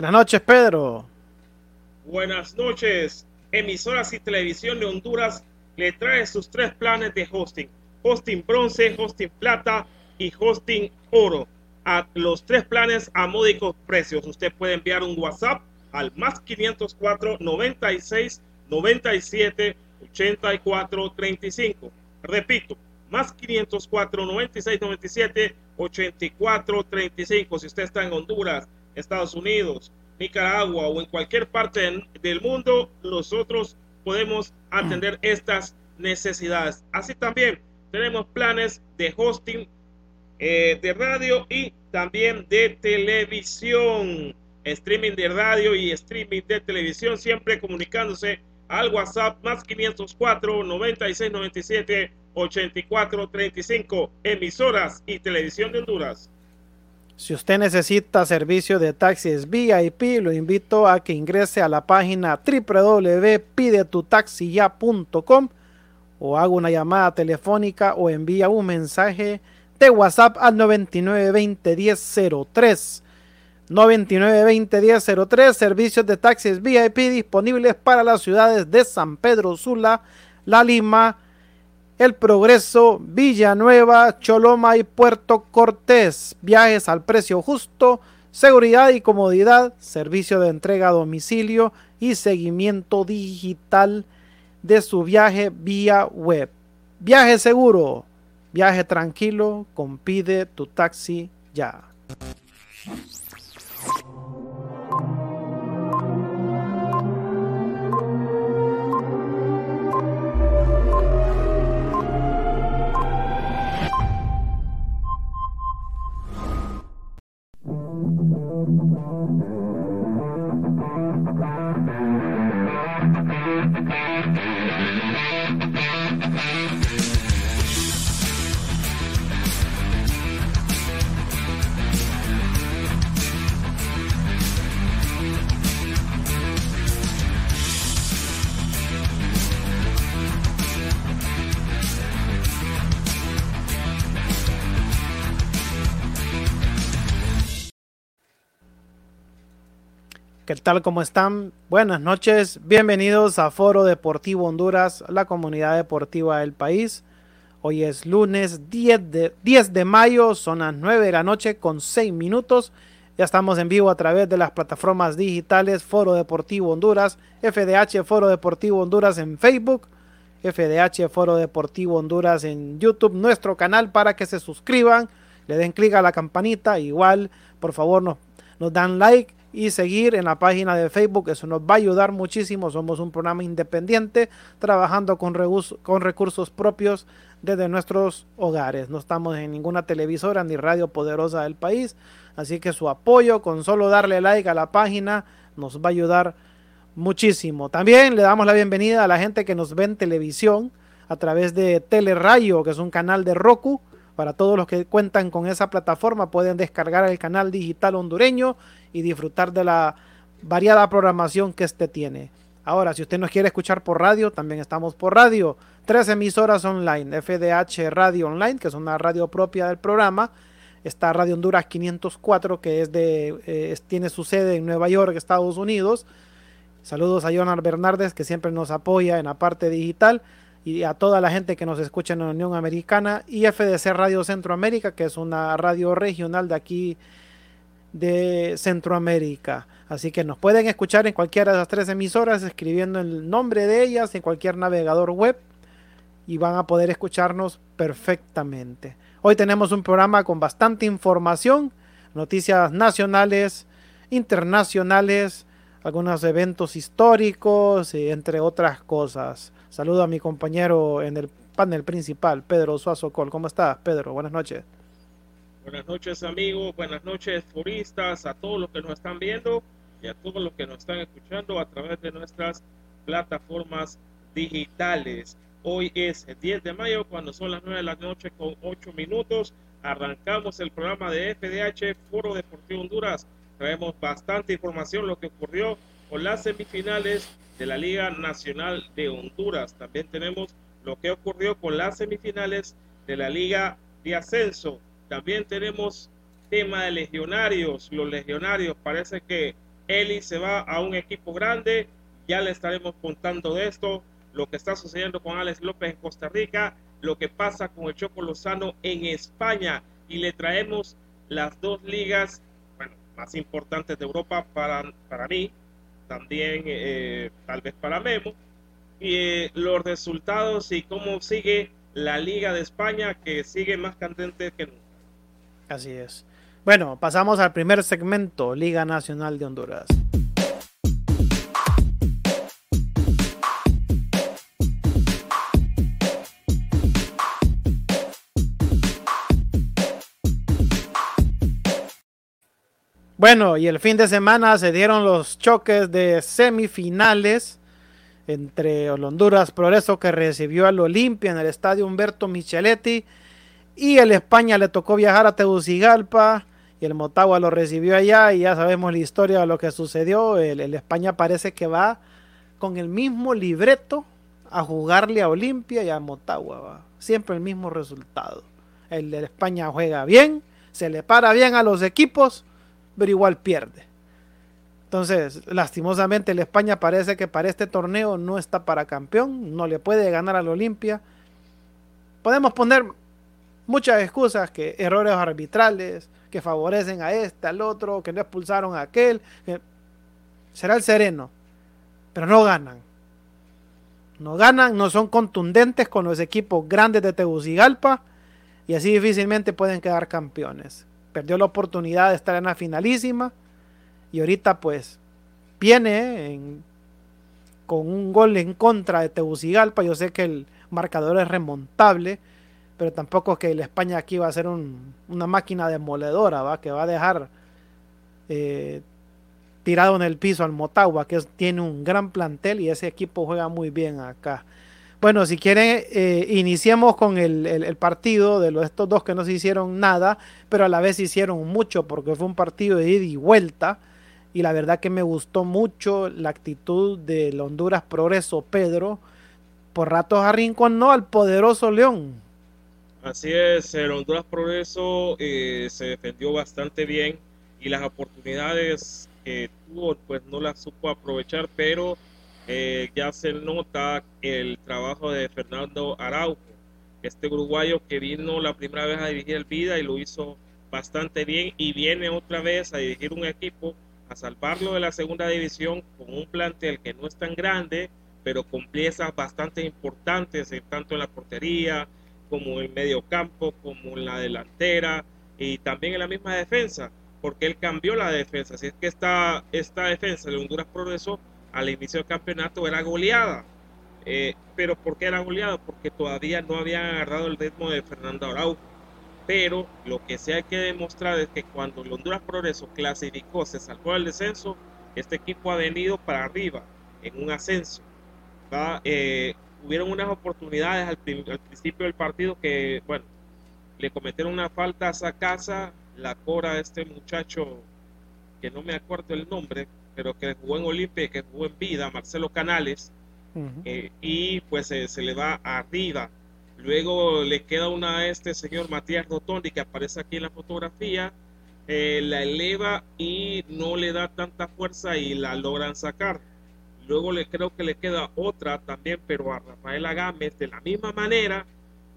Buenas noches, Pedro. Buenas noches. Emisoras y Televisión de Honduras le trae sus tres planes de hosting. Hosting bronce, hosting plata y hosting oro. A los tres planes a módicos precios. Usted puede enviar un WhatsApp al más 504 96 97 84 35. Repito, más 504 96 97 84 35. Si usted está en Honduras, Estados Unidos, Nicaragua o en cualquier parte del mundo, nosotros podemos atender estas necesidades. Así también tenemos planes de hosting eh, de radio y también de televisión, streaming de radio y streaming de televisión, siempre comunicándose al WhatsApp más 504 96 97 84 35 emisoras y televisión de Honduras. Si usted necesita servicio de taxis VIP, lo invito a que ingrese a la página www.pidetutaxiya.com o haga una llamada telefónica o envía un mensaje de WhatsApp al 99201003. 99201003, servicios de taxis VIP disponibles para las ciudades de San Pedro Sula, La Lima, el Progreso, Villanueva, Choloma y Puerto Cortés. Viajes al precio justo, seguridad y comodidad, servicio de entrega a domicilio y seguimiento digital de su viaje vía web. Viaje seguro, viaje tranquilo, compide tu taxi ya. Thank you. ¿Qué tal? ¿Cómo están? Buenas noches. Bienvenidos a Foro Deportivo Honduras, la comunidad deportiva del país. Hoy es lunes 10 de, 10 de mayo, son las 9 de la noche con 6 minutos. Ya estamos en vivo a través de las plataformas digitales Foro Deportivo Honduras, FDH Foro Deportivo Honduras en Facebook, FDH Foro Deportivo Honduras en YouTube, nuestro canal para que se suscriban, le den clic a la campanita, igual por favor nos, nos dan like y seguir en la página de Facebook. Eso nos va a ayudar muchísimo. Somos un programa independiente trabajando con, con recursos propios desde nuestros hogares. No estamos en ninguna televisora ni radio poderosa del país. Así que su apoyo con solo darle like a la página nos va a ayudar muchísimo. También le damos la bienvenida a la gente que nos ve en televisión a través de Telerayo, que es un canal de Roku. Para todos los que cuentan con esa plataforma pueden descargar el canal digital hondureño y disfrutar de la variada programación que este tiene. Ahora, si usted nos quiere escuchar por radio, también estamos por radio. Tres emisoras online, FDH Radio Online, que es una radio propia del programa. Está Radio Honduras 504, que es de, eh, tiene su sede en Nueva York, Estados Unidos. Saludos a Jonar Bernardes, que siempre nos apoya en la parte digital. Y a toda la gente que nos escucha en la Unión Americana. Y FDC Radio Centroamérica, que es una radio regional de aquí de Centroamérica. Así que nos pueden escuchar en cualquiera de las tres emisoras escribiendo el nombre de ellas en cualquier navegador web y van a poder escucharnos perfectamente. Hoy tenemos un programa con bastante información, noticias nacionales, internacionales, algunos eventos históricos, y entre otras cosas. Saludo a mi compañero en el panel principal, Pedro Suazo Col. ¿Cómo estás, Pedro? Buenas noches. Buenas noches amigos, buenas noches turistas, a todos los que nos están viendo y a todos los que nos están escuchando a través de nuestras plataformas digitales. Hoy es el 10 de mayo cuando son las 9 de la noche con 8 minutos. Arrancamos el programa de FDH Foro Deportivo Honduras. Traemos bastante información lo que ocurrió con las semifinales de la Liga Nacional de Honduras. También tenemos lo que ocurrió con las semifinales de la Liga de Ascenso también tenemos tema de legionarios. Los legionarios, parece que Eli se va a un equipo grande. Ya le estaremos contando de esto, lo que está sucediendo con Alex López en Costa Rica, lo que pasa con el Choco Lozano en España. Y le traemos las dos ligas más importantes de Europa para, para mí, también eh, tal vez para Memo. Y eh, los resultados y cómo sigue la Liga de España, que sigue más candente que nunca. Así es. Bueno, pasamos al primer segmento, Liga Nacional de Honduras. Bueno, y el fin de semana se dieron los choques de semifinales entre Honduras Progreso que recibió al Olimpia en el estadio Humberto Micheletti y el España le tocó viajar a Tegucigalpa y el Motagua lo recibió allá y ya sabemos la historia de lo que sucedió. El, España parece que va con el mismo libreto a jugarle a Olimpia y a Motagua. Siempre el mismo resultado. El de España juega bien, se le para bien a los equipos, pero igual pierde. Entonces, lastimosamente, el España parece que para este torneo no está para campeón, no le puede ganar al Olimpia. Podemos poner muchas excusas, que errores arbitrales, que favorecen a este, al otro, que no expulsaron a aquel. Será el sereno, pero no ganan. No ganan, no son contundentes con los equipos grandes de Tegucigalpa y así difícilmente pueden quedar campeones. Perdió la oportunidad de estar en la finalísima y ahorita pues viene con un gol en contra de Tegucigalpa. Yo sé que el marcador es remontable, pero tampoco es que el España aquí va a ser una máquina demoledora, ¿va? que va a dejar eh, tirado en el piso al Motagua, que tiene un gran plantel y ese equipo juega muy bien acá. Bueno, si quieren, eh, iniciemos con el, partido de los, estos dos que no se hicieron nada, pero a la vez hicieron mucho porque fue un partido de ida y vuelta. Y la verdad que me gustó mucho la actitud del Honduras Progreso Pedro. Por ratos arrinconó al poderoso León. Así es, el Honduras Progreso eh, se defendió bastante bien y las oportunidades que tuvo, pues no la supo aprovechar, pero eh, ya se nota el trabajo de Fernando Araujo, este uruguayo que vino la primera vez a dirigir el Vida y lo hizo bastante bien y viene otra vez a dirigir un equipo, a salvarlo de la segunda división con un plantel que no es tan grande, pero con piezas bastante importantes, tanto en la portería como el medio campo, como la delantera y también en la misma defensa, porque él cambió la defensa. Así es que esta, esta defensa de Honduras Progreso al inicio del campeonato era goleada. Eh, pero ¿por qué era goleada? Porque todavía no habían agarrado el ritmo de Fernando Araujo. Pero lo que sí hay que demostrar es que cuando el Honduras Progreso clasificó, se salvó del descenso, este equipo ha venido para arriba en un ascenso. Eh, hubieron unas oportunidades al, principio del partido que, bueno, le cometieron una falta a esa casa, la cora de este muchacho, que no me acuerdo el nombre, pero que jugó en Olimpia, que jugó en vida, Marcelo Canales, eh, y pues se le va arriba. Luego le queda una a este señor Matías Rotondi, que aparece aquí en la fotografía, eh, la eleva y no le da tanta fuerza y la logran sacar. Luego le creo que le queda otra también, pero a Rafael Agámez de la misma manera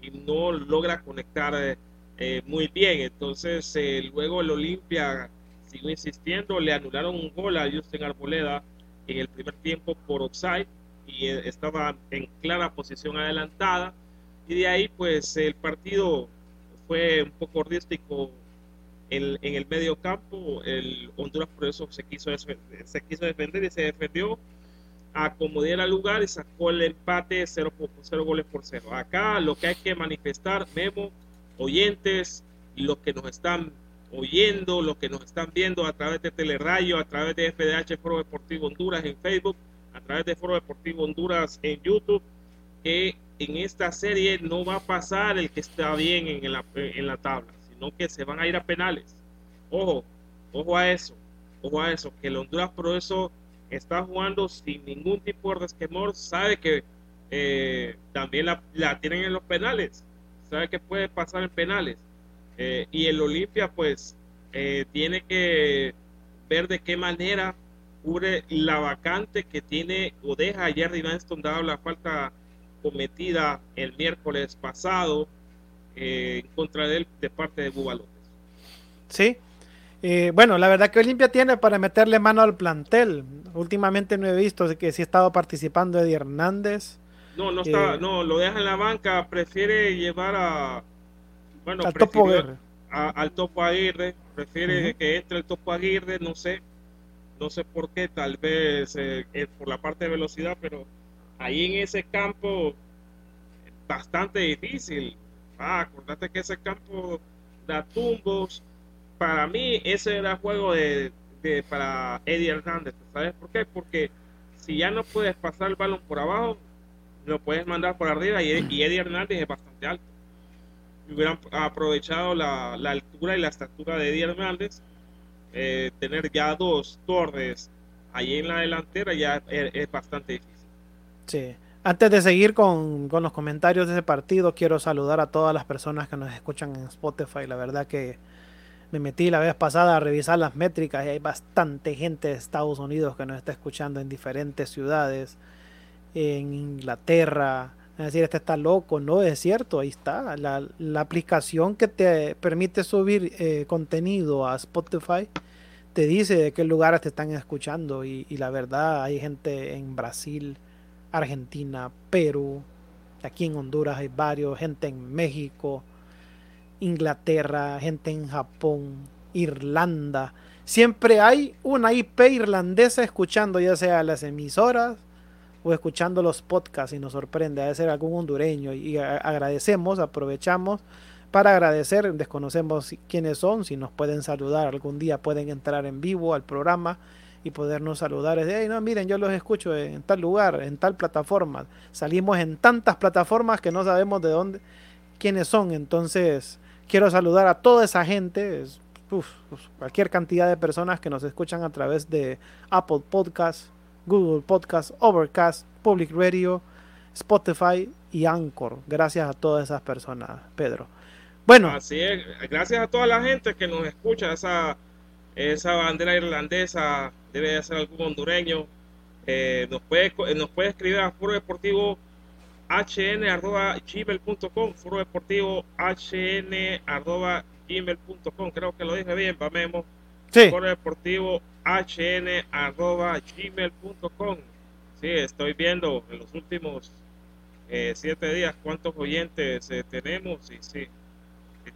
y no logra conectar eh, eh, muy bien. Entonces eh, luego el Olimpia siguió insistiendo, le anularon un gol a Justin Arboleda en el primer tiempo por offside y estaba en clara posición adelantada. Y de ahí pues el partido fue un poco rístico en, en el medio campo, el Honduras por eso se quiso, se quiso defender y se defendió acomodó el lugar y sacó el empate 0, 0 goles por 0. Acá lo que hay que manifestar, Memo, oyentes, los que nos están oyendo, los que nos están viendo a través de Telerayo, a través de FDH Foro Deportivo Honduras en Facebook, a través de Foro Deportivo Honduras en YouTube, que en esta serie no va a pasar el que está bien en la, en la tabla, sino que se van a ir a penales. Ojo, ojo a eso, ojo a eso, que el Honduras Progreso está jugando sin ningún tipo de resquemor, sabe que eh, también la, tienen en los penales, sabe que puede pasar en penales. Eh, y el Olimpia, pues, eh, tiene que ver de qué manera cubre la vacante que tiene o deja Jerry Vanston dado la falta cometida el miércoles pasado en contra de él de parte de Bubalotes. Sí, eh, bueno, la verdad que Olimpia tiene para meterle mano al plantel. Últimamente no he visto que sí ha estado participando Eddie Hernández. No, no está, eh, no, lo deja en la banca, prefiere llevar a bueno, al Topo Aguirre. al Topo Aguirre, prefiere que entre el Topo Aguirre, no sé, no sé por qué, tal vez eh, por la parte de velocidad, pero ahí en ese campo bastante difícil. Ah, acordate que ese campo da tumbos, para mí ese era juego de, para Eddie Hernández. ¿Sabes por qué? Porque si ya no puedes pasar el balón por abajo, lo puedes mandar por arriba y, Eddie Hernández es bastante alto. hubieran aprovechado la, altura y la estatura de Eddie Hernández, eh, tener ya dos torres ahí en la delantera ya es, bastante difícil. Sí. Antes de seguir con, con, los comentarios de ese partido, quiero saludar a todas las personas que nos escuchan en Spotify. La verdad que me metí la vez pasada a revisar las métricas y hay bastante gente de Estados Unidos que nos está escuchando en diferentes ciudades, en Inglaterra. Es decir, este está loco, no es cierto, ahí está. La, aplicación que te permite subir eh, contenido a Spotify te dice de qué lugares te están escuchando y, y la verdad hay gente en Brasil, Argentina, Perú, aquí en Honduras hay varios, gente en México, Inglaterra, gente en Japón, Irlanda. Siempre hay una IP irlandesa escuchando ya sea las emisoras o escuchando los podcasts y nos sorprende a ser algún hondureño y agradecemos, aprovechamos para agradecer, desconocemos quiénes son, si nos pueden saludar algún día pueden entrar en vivo al programa y podernos saludar. Es de, no, miren, yo los escucho en tal lugar, en tal plataforma. Salimos en tantas plataformas que no sabemos de dónde, quiénes son. Entonces, Quiero saludar a toda esa gente, cualquier cantidad de personas que nos escuchan a través de Apple Podcasts, Google Podcasts, Overcast, Public Radio, Spotify y Anchor. Gracias a todas esas personas, Pedro. Bueno. Así es, gracias a toda la gente que nos escucha, esa esa bandera irlandesa debe de ser algún hondureño. Eh, nos, puede, nos puede escribir a Foro Deportivo hn.gmail.com, Foro Deportivo hn.gmail.com, creo que lo dije bien, Pamemo. Sí. Foro Deportivo hn.gmail.com. Sí, estoy viendo en los últimos eh, siete días cuántos oyentes eh, tenemos y sí.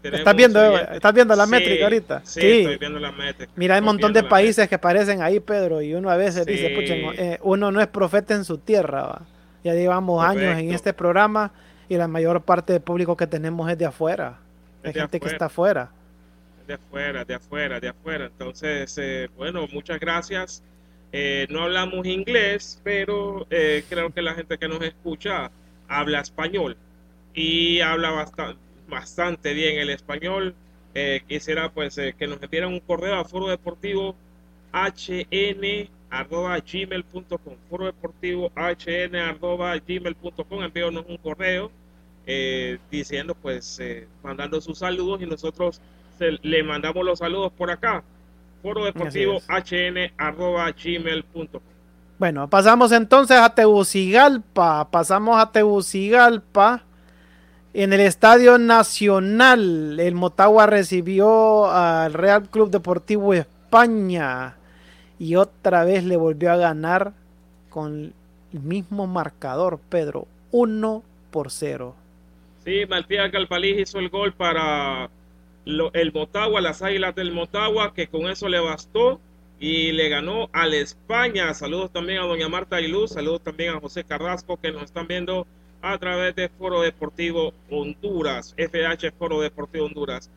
¿Estás viendo, ¿Estás viendo la métrica ahorita? Sí, estoy viendo la métrica. Mira, hay un montón de países que aparecen ahí, Pedro, y uno a veces dice, eh, uno no es profeta en su tierra, ¿va? Ya llevamos años en este programa y la mayor parte del público que tenemos es de afuera. Es gente que está afuera. De afuera, de afuera, de afuera. Entonces, eh, bueno, muchas gracias. Eh, no hablamos inglés, pero eh, creo que la gente que nos escucha habla español y habla bastante, bastante bien el español. quisiera pues que nos enviaran un correo a Foro Deportivo HN arroba gmail.com, foro deportivo hn arroba gmail.com, envíanos un correo eh, diciendo pues eh, mandando sus saludos y nosotros le mandamos los saludos por acá, foro deportivo hn arroba gmail.com. Bueno, pasamos entonces a Tegucigalpa, pasamos a Tegucigalpa. En el Estadio Nacional, el Motagua recibió al Real Club Deportivo España y otra vez le volvió a ganar con el mismo marcador, Pedro, 1 por 0. Sí, Matías Galpalí hizo el gol para el Motagua, las Águilas del Motagua, que con eso le bastó y le ganó al España. Saludos también a doña Marta Ailuz, saludos también a José Carrasco que nos están viendo a través de Foro Deportivo Honduras, FH Foro Deportivo Honduras.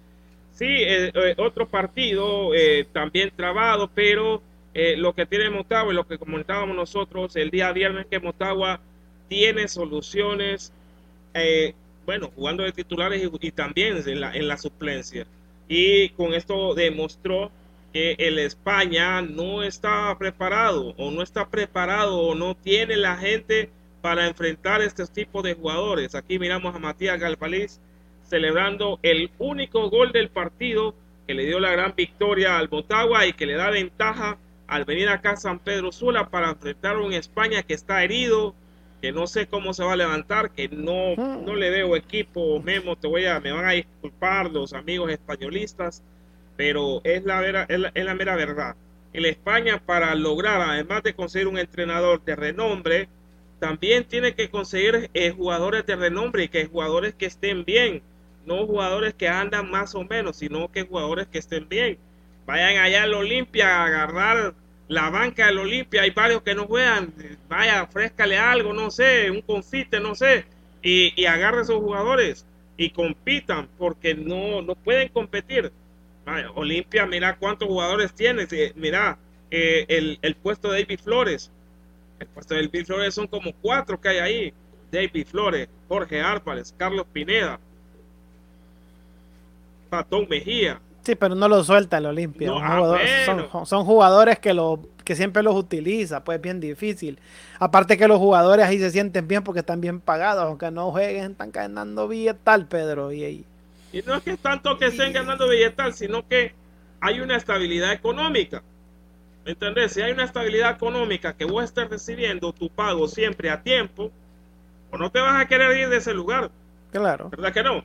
Sí, eh, eh, otro partido eh, también trabado, pero eh, lo que tiene Motagua y lo que comentábamos nosotros el día viernes que Motagua tiene soluciones, eh, bueno, jugando de titulares y, también en la, en la suplencia. Y con esto demostró que el España no está preparado o no está preparado o no tiene la gente para enfrentar este tipo de jugadores. Aquí miramos a Matías Galpaliz celebrando el único gol del partido que le dio la gran victoria al Motagua y que le da ventaja al venir acá a San Pedro Sula para enfrentar a un España que está herido, que no sé cómo se va a levantar, que no, no le veo equipo, Memo, te voy a, me van a disculpar los amigos españolistas, pero es la, vera, es la, mera verdad. El España para lograr, además de conseguir un entrenador de renombre, también tiene que conseguir eh, jugadores de renombre y que jugadores que estén bien, no jugadores que andan más o menos, sino que jugadores que estén bien. Vayan allá al Olimpia a agarrar la banca del Olimpia, hay varios que no juegan, vaya, ofrézcale algo, no sé, un confite, no sé, y, y agarre a esos jugadores y compitan, porque no, no pueden competir. Vaya, Olimpia, mira cuántos jugadores tiene, mira eh, el, el, puesto de David Flores, el puesto de David Flores son como cuatro que hay ahí, David Flores, Jorge Álvarez, Carlos Pineda, Patón Mejía, Sí, pero no lo suelta el Olimpia. Ah, son, jugadores que, lo, que siempre los utiliza, pues bien difícil. Aparte que los jugadores ahí se sienten bien porque están bien pagados, aunque no jueguen, están ganando billetal, Pedro. Y, y no es que tanto que estén ganando billetal, sino que hay una estabilidad económica. ¿Me entendés? Si hay una estabilidad económica que vos estés recibiendo tu pago siempre a tiempo, o no te vas a querer ir de ese lugar. Claro. ¿Verdad que no?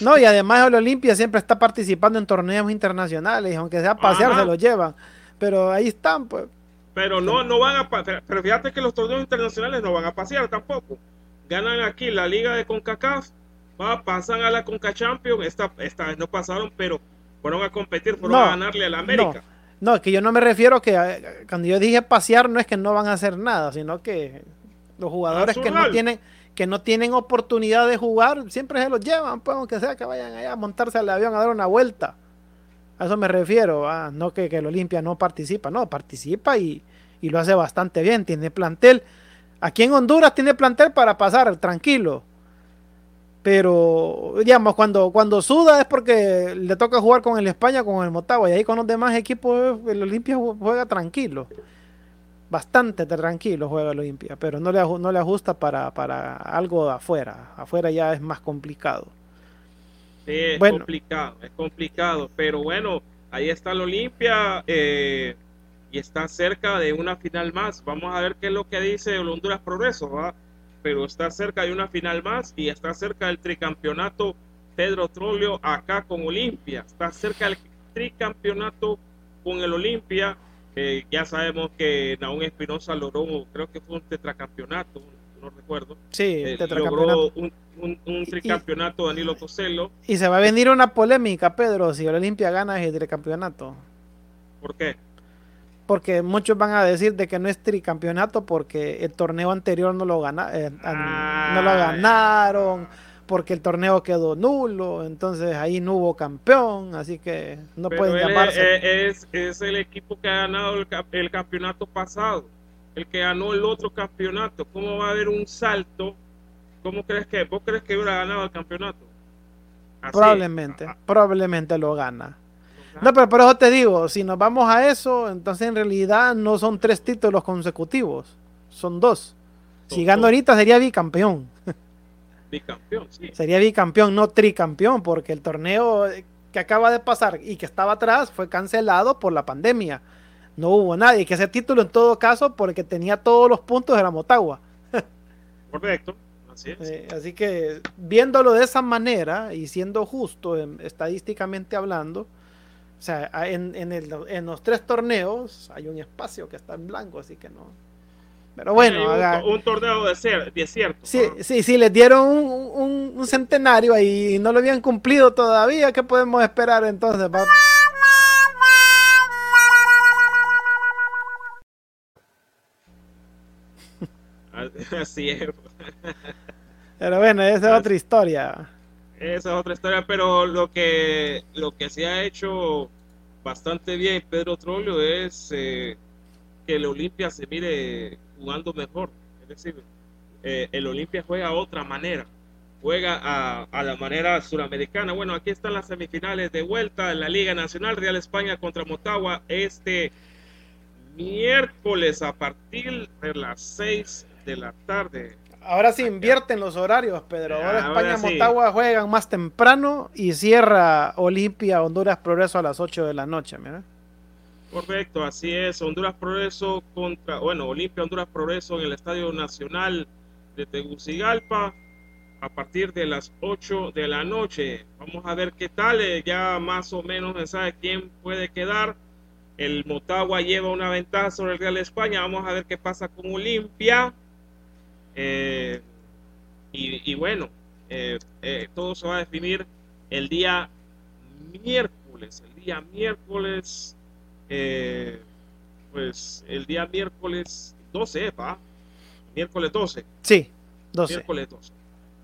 No, y además el Olimpia siempre está participando en torneos internacionales, aunque sea pasear se lo llevan. Pero ahí están, pues. Pero no, no van a pero fíjate que los torneos internacionales no van a pasear tampoco. Ganan aquí la liga de CONCACAF, va, pasan a la CONCA Champions, esta, esta vez no pasaron, pero fueron a competir, fueron a ganarle a la América. No, es que yo no me refiero que eh, cuando yo dije pasear no es que no van a hacer nada, sino que los jugadores que no tienen que no tienen oportunidad de jugar, siempre se los llevan, pues aunque sea que vayan allá a montarse al avión a dar una vuelta. A eso me refiero, ah, no que, que el Olimpia no participa, no, participa y, y, lo hace bastante bien, tiene plantel. Aquí en Honduras tiene plantel para pasar tranquilo. Pero, digamos, cuando, cuando suda es porque le toca jugar con el España, con el Motagua, y ahí con los demás equipos el Olimpia juega tranquilo bastante tranquilo juega el Olimpia, pero no le, no le ajusta para, para algo afuera. Afuera ya es más complicado. Sí, es complicado, es complicado, pero bueno, ahí está el Olimpia eh, y está cerca de una final más. Vamos a ver qué es lo que dice el Honduras Progreso, ¿va? pero está cerca de una final más y está cerca del tricampeonato Pedro Trolio acá con Olimpia. Está cerca del tricampeonato con el Olimpia. Eh, ya sabemos que Naún Espinosa logró, creo que fue un tetracampeonato, no recuerdo. Sí, eh, logró un, un, tricampeonato Danilo Coselo. Y se va a venir una polémica, Pedro, si el Olimpia gana ese tricampeonato. ¿Por qué? Porque muchos van a decir de que no es tricampeonato porque el torneo anterior no lo, gana, eh, no lo ganaron porque el torneo quedó nulo, entonces ahí no hubo campeón, así que no pueden llamarse. Es, es, el equipo que ha ganado el, campeonato pasado, el que ganó el otro campeonato. ¿Cómo va a haber un salto? ¿Cómo crees que? ¿Vos crees que hubiera ganado el campeonato? Probablemente, probablemente lo gana. No, pero por eso te digo, si nos vamos a eso, entonces en realidad no son tres títulos consecutivos, son dos. Si gano ahorita sería bicampeón. Bicampeón, sí. Sería bicampeón, no tricampeón, porque el torneo que acaba de pasar y que estaba atrás fue cancelado por la pandemia. No hubo nadie. Que ese título, en todo caso, porque tenía todos los puntos de la Motagua. Correcto. Así, es. Eh, así que viéndolo de esa manera y siendo justo estadísticamente hablando, o sea, en, en los tres torneos hay un espacio que está en blanco, así que no, pero bueno, un, torneo de desierto. Sí, sí, sí, les dieron un, centenario ahí y no lo habían cumplido todavía. ¿Qué podemos esperar entonces? Así es. Pero bueno, esa es otra historia. Esa es otra historia, pero lo que lo que se ha hecho bastante bien Pedro Trollo es eh, que el Olimpia se mire jugando mejor. Es decir, eh, el Olimpia juega a otra manera, juega a, la manera suramericana. Bueno, aquí están las semifinales de vuelta en la Liga Nacional, Real España contra Motagua, este miércoles a partir de las 6 de la tarde. Ahora sí invierten los horarios, Pedro. Ahora, España Motagua juegan más temprano y cierra Olimpia Honduras Progreso a las 8 de la noche. Mira. Correcto, así es. Honduras Progreso contra, bueno, Olimpia Honduras Progreso en el Estadio Nacional de Tegucigalpa a partir de las 8 de la noche. Vamos a ver qué tal, eh, ya más o menos se sabe quién puede quedar. El Motagua lleva una ventaja sobre el Real España. Vamos a ver qué pasa con Olimpia. Eh, y, bueno, eh, todo se va a definir el día miércoles. El día miércoles eh, pues el día miércoles 12, ¿va? Miércoles 12. Sí, 12. Miércoles 12.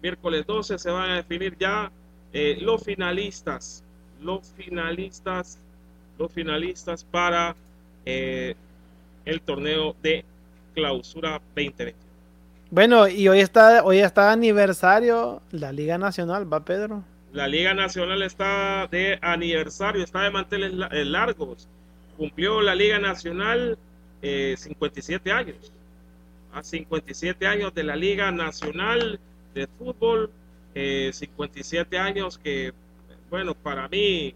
Miércoles 12 se van a definir ya eh, los finalistas, los finalistas, los finalistas para eh, el torneo de clausura 2020. Bueno, y hoy está, hoy está aniversario la Liga Nacional, ¿va Pedro? La Liga Nacional está de aniversario, está de manteles largos cumplió la Liga Nacional 57 eh, años. A 57 años de la Liga Nacional de Fútbol, 57 eh, años que, bueno, para mí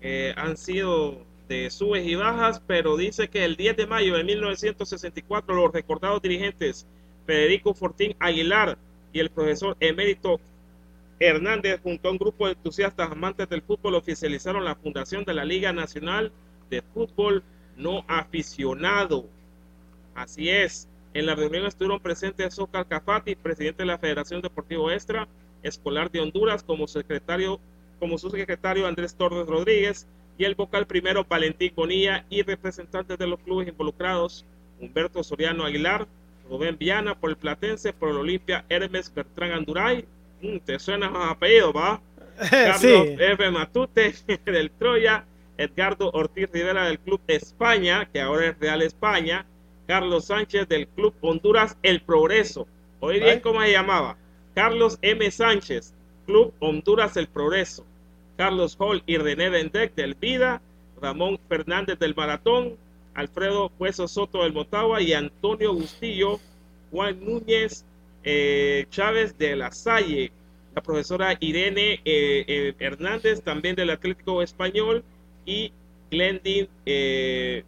eh, han sido de subes y bajas, pero dice que el 10 de mayo de 1964 los recordados dirigentes Federico Fortín Aguilar y el profesor emérito Hernández junto a un grupo de entusiastas amantes del fútbol oficializaron la fundación de la Liga Nacional de fútbol no aficionado. Así es. En la reunión estuvieron presentes Zócar Cafati, presidente de la Federación Deportivo Extra Escolar de Honduras, como secretario, como su secretario Andrés Torres Rodríguez, y el vocal primero Valentín Bonilla y representantes de los clubes involucrados, Humberto Soriano Aguilar, Rubén Viana por el Platense, por el Olimpia Hermes Bertrán Anduray. Mm, te suena más apellido, ¿va? Carlos F. Matute del Troya, Edgardo Ortiz Rivera del Club España, que ahora es Real España, Carlos Sánchez del Club Honduras El Progreso. Oí bien cómo se llamaba. Carlos M. Sánchez, Club Honduras El Progreso. Carlos Hall y René Dendec del Vida, Ramón Fernández del Maratón, Alfredo Hueso Soto del Motagua y Antonio Bustillo, Juan Núñez eh, Chávez de la Salle, la profesora Irene eh, eh, Hernández también del Atlético Español, y Glendin, eh,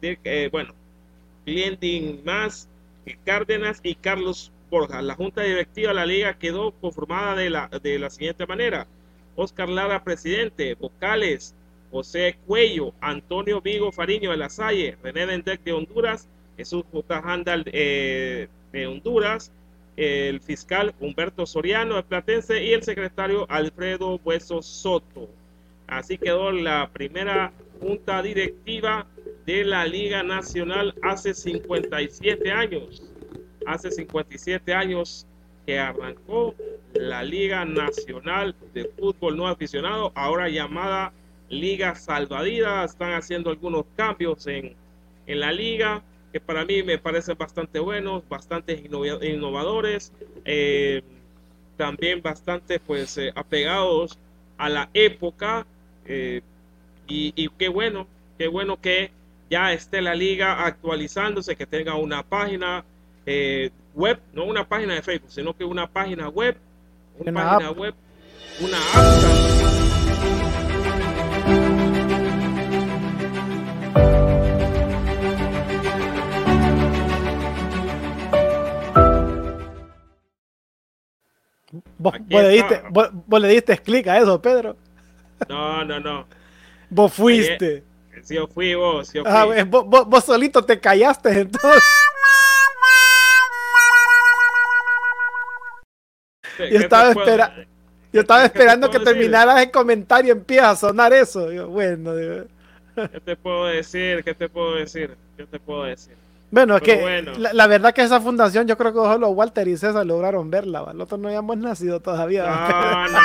eh, bueno, Glendin más Cárdenas y Carlos Borja. La junta directiva de la liga quedó conformada de la, de la siguiente manera. Oscar Lara, presidente, vocales, José Cuello, Antonio Vigo Fariño de la Salle, René Dendec de Honduras, Jesús J. Handal eh, de Honduras, el fiscal Humberto Soriano de Platense y el secretario Alfredo Hueso Soto. Así quedó la primera junta directiva de la Liga Nacional hace 57 años. Hace 57 años que arrancó la Liga Nacional de Fútbol No Aficionado, ahora llamada Liga Salvadida. Están haciendo algunos cambios en, en la liga que para mí me parecen bastante buenos, bastante innovadores, eh, también bastante pues eh, apegados a la época eh, y, y, qué bueno, qué bueno que ya esté la liga actualizándose, que tenga una página web, no una página de Facebook, sino que una página web, una, página web, una app. ¿Vos, le diste, vos, le diste clic a eso, Pedro? No, no, no. Vos fuiste. Si yo fui vos, yo ah, fui. vos, vos, solito te callaste entonces. Yo estaba, espera yo estaba esperando que terminaras el comentario y empieza a sonar eso. bueno, ¿qué te puedo decir? ¿Qué te puedo decir? ¿Qué te puedo decir? Bueno, es que La, verdad que esa fundación yo creo que solo Walter y César lograron verla, ¿va? nosotros no habíamos nacido todavía. No, no.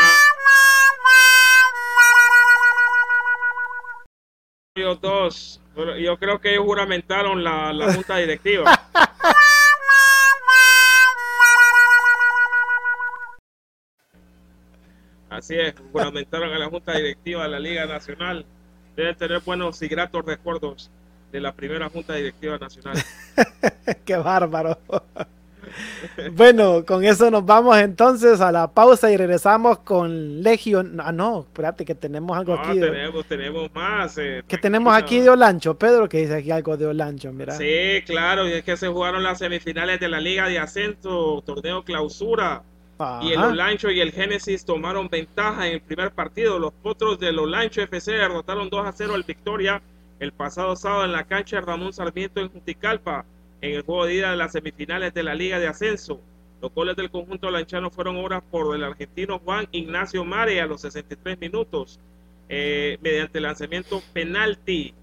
Yo dos, yo creo que ellos juramentaron la, la junta directiva. Así es, juramentaron a la junta directiva de la Liga Nacional. Deben tener buenos y gratos recuerdos de la primera Junta Directiva Nacional. Qué bárbaro. bueno, con eso nos vamos entonces a la pausa y regresamos con Legion. Ah, no, espérate, que tenemos algo aquí. Tenemos, tenemos más. Eh, que tenemos aquí de Olancho, Pedro, que dice aquí algo de Olancho, mira. Sí, claro, y es que se jugaron las semifinales de la Liga de Ascenso, torneo clausura. Y el Olancho y el Génesis tomaron ventaja en el primer partido. Los potros del Olancho FC derrotaron 2 a 0 al Victoria el pasado sábado en la cancha Ramón Sarmiento en Juticalpa, en el juego de ida de las semifinales de la Liga de Ascenso. Los goles del conjunto lanchano fueron obras por el argentino Juan Ignacio Mare a los 63 minutos. Eh, mediante lanzamiento penalti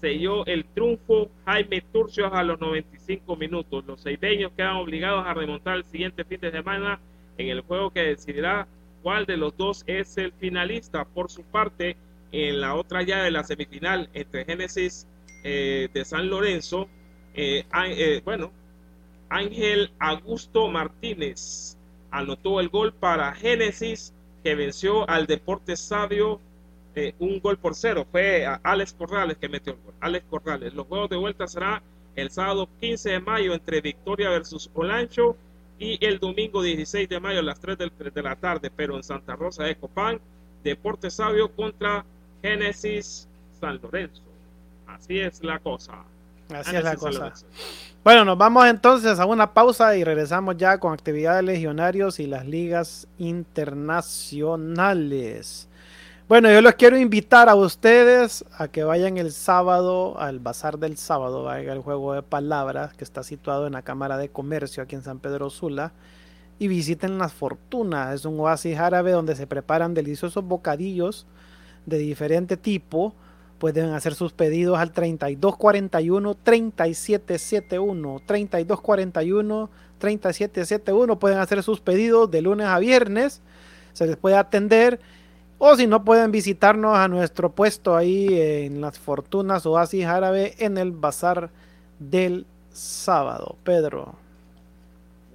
selló el triunfo Jaime Turcios a los 95 minutos. Los seideños quedan obligados a remontar el siguiente fin de semana en el juego que decidirá cuál de los dos es el finalista. Por su parte, en la otra llave de la semifinal entre Génesis eh, de San Lorenzo, eh, eh, bueno, Ángel Augusto Martínez anotó el gol para Génesis que venció al Deporte Sabio un gol por cero. Fue Alex Corrales que metió el gol. Alex Corrales. Los juegos de vuelta será el sábado 15 de mayo entre Victoria versus Olancho y el domingo 16 de mayo a las 3 de la tarde, pero en Santa Rosa de Copán, Deporte Sabio contra Génesis San Lorenzo. Así es la cosa. Así es la cosa. Bueno, nos vamos entonces a una pausa y regresamos ya con actividades legionarios y las ligas internacionales. Bueno, yo los quiero invitar a ustedes a que vayan el sábado al bazar del sábado, vaya el juego de palabras que está situado en la Cámara de Comercio aquí en San Pedro Sula y visiten las fortunas. Es un oasis árabe donde se preparan deliciosos bocadillos de diferente tipo, pueden hacer sus pedidos al 3241 3771 3241 3771 pueden hacer sus pedidos de lunes a viernes. Se les puede atender. O si no pueden visitarnos a nuestro puesto ahí en las fortunas oasis árabe en el bazar del sábado. Pedro.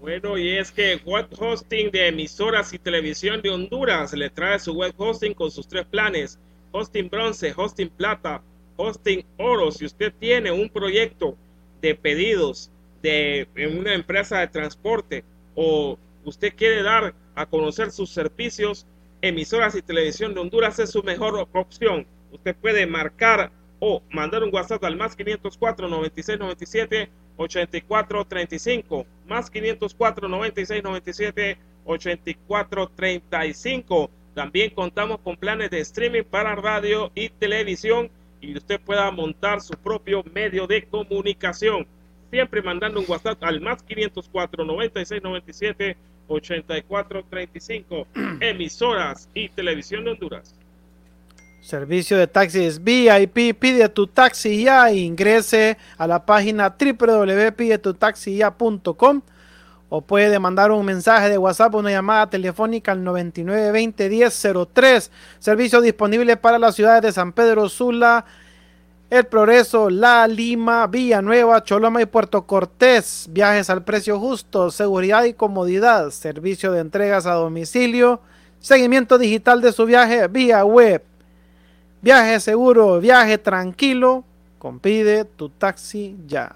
Bueno, y es que Web Hosting de emisoras y televisión de Honduras le trae su web hosting con sus tres planes, hosting bronce, hosting plata, hosting oro. Si usted tiene un proyecto de pedidos de una empresa de transporte o usted quiere dar a conocer sus servicios, emisoras y televisión de Honduras es su mejor opción. Usted puede marcar o mandar un WhatsApp al más 504 96 97 84 35 más 504 96 97 84 35 también contamos con planes de streaming para radio y televisión y usted pueda montar su propio medio de comunicación. Siempre mandando un WhatsApp al más 504 96 97 84 35 emisoras y televisión de Honduras. Servicio de taxis VIP, pide tu taxi ya e ingrese a la página www.pidetutaxiya.com o puede mandar un mensaje de WhatsApp o una llamada telefónica al 99201003. Servicio disponible para las ciudades de San Pedro Sula, El Progreso, La Lima, Villanueva, Choloma y Puerto Cortés. Viajes al precio justo, seguridad y comodidad. Servicio de entregas a domicilio. Seguimiento digital de su viaje vía web Viaje seguro, viaje tranquilo, compide tu taxi ya.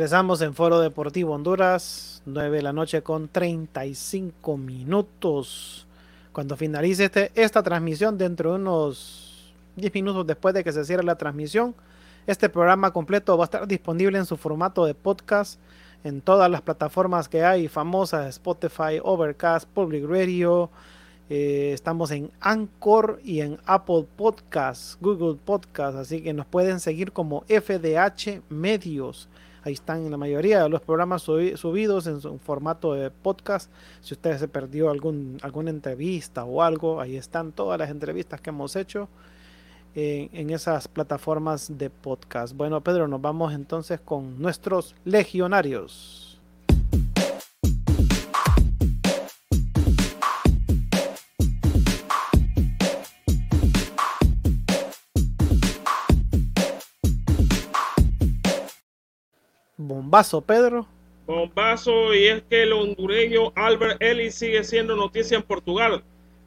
Regresamos en Foro Deportivo Honduras, 9 de la noche con 35 minutos. Cuando finalice este, esta transmisión, dentro de unos 10 minutos después de que se cierre la transmisión, este programa completo va a estar disponible en su formato de podcast en todas las plataformas que hay famosas, Spotify, Overcast, Public Radio, Eh, estamos en Anchor y en Apple Podcasts, Google Podcasts, así que nos pueden seguir como FDH Medios. Ahí están la mayoría de los programas subidos en su formato de podcast. Si usted se perdió algún, alguna entrevista o algo, ahí están todas las entrevistas que hemos hecho en, en esas plataformas de podcast. Bueno, Pedro, nos vamos entonces con nuestros legionarios. Bombazo, Pedro. Bombazo, y es que el hondureño Albert Ellis sigue siendo noticia en Portugal.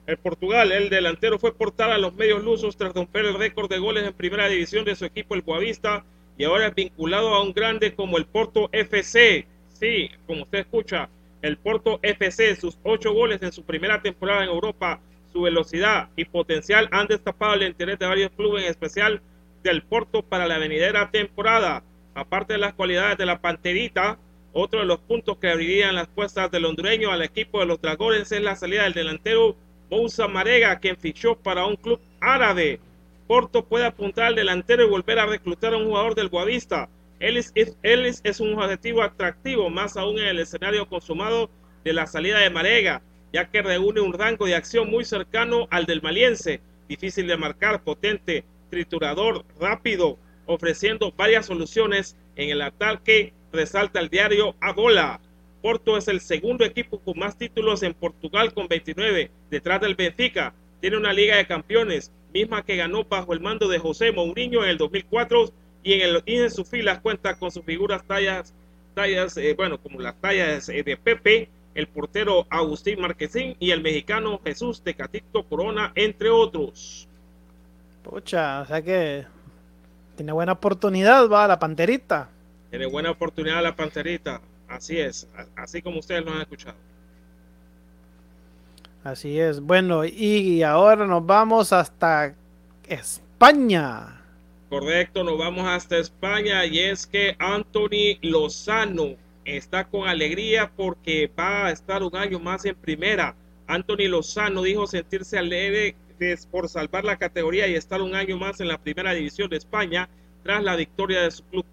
En Portugal, el delantero fue portada a los medios lusos tras romper el récord de goles en primera división de su equipo, el Boavista, y ahora es vinculado a un grande como el Porto FC. Sí, como usted escucha, el Porto FC, sus ocho goles en su primera temporada en Europa, su velocidad y potencial han destapado el interés de varios clubes, en especial del Porto para la venidera temporada aparte de las cualidades de la Panterita, otro de los puntos que abrirían las puestas del hondureño al equipo de los Dragones es la salida del delantero Moussa Marega, quien fichó para un club árabe. Porto puede apuntar al delantero y volver a reclutar a un jugador del Guavista. Ellis es, es un objetivo atractivo, más aún en el escenario consumado de la salida de Marega, ya que reúne un rango de acción muy cercano al del maliense, difícil de marcar, potente, triturador, rápido, ofreciendo varias soluciones en el ataque, resalta el diario Agola. Porto es el segundo equipo con más títulos en Portugal con 29, detrás del Benfica. Tiene una Liga de Campeones, misma que ganó bajo el mando de José Mourinho en el 2004 y en, el, y sus filas cuenta con sus figuras tallas, tallas eh, bueno, como las tallas eh, de Pepe, el portero Agustín Marquesín y el mexicano Jesús Tecatito Corona, entre otros. Pucha, o sea que tiene buena oportunidad, va, la panterita. Tiene buena oportunidad la panterita. Así es, así como ustedes lo han escuchado. Así es. Bueno, y ahora nos vamos hasta España. Correcto, nos vamos hasta España y es que Anthony Lozano está con alegría porque va a estar un año más en primera. Anthony Lozano dijo sentirse alegre por salvar la categoría y estar un año más en la primera división de España tras la victoria de su club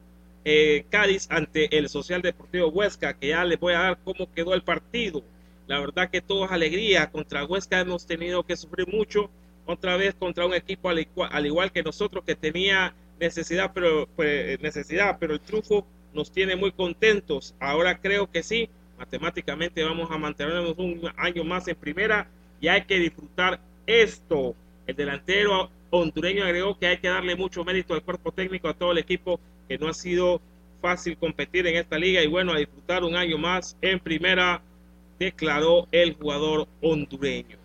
eh, Cádiz ante el Social Deportivo Huesca, que ya les voy a dar cómo quedó el partido. La verdad que todo es alegría. Contra Huesca hemos tenido que sufrir mucho. Otra vez contra un equipo al igual, que nosotros que tenía necesidad, pero pues, necesidad, pero el triunfo nos tiene muy contentos. Ahora creo que sí, matemáticamente vamos a mantenernos un año más en primera y hay que disfrutar esto. El delantero hondureño agregó que hay que darle mucho mérito al cuerpo técnico, a todo el equipo, que no ha sido fácil competir en esta liga y bueno, a disfrutar un año más en primera, declaró el jugador hondureño.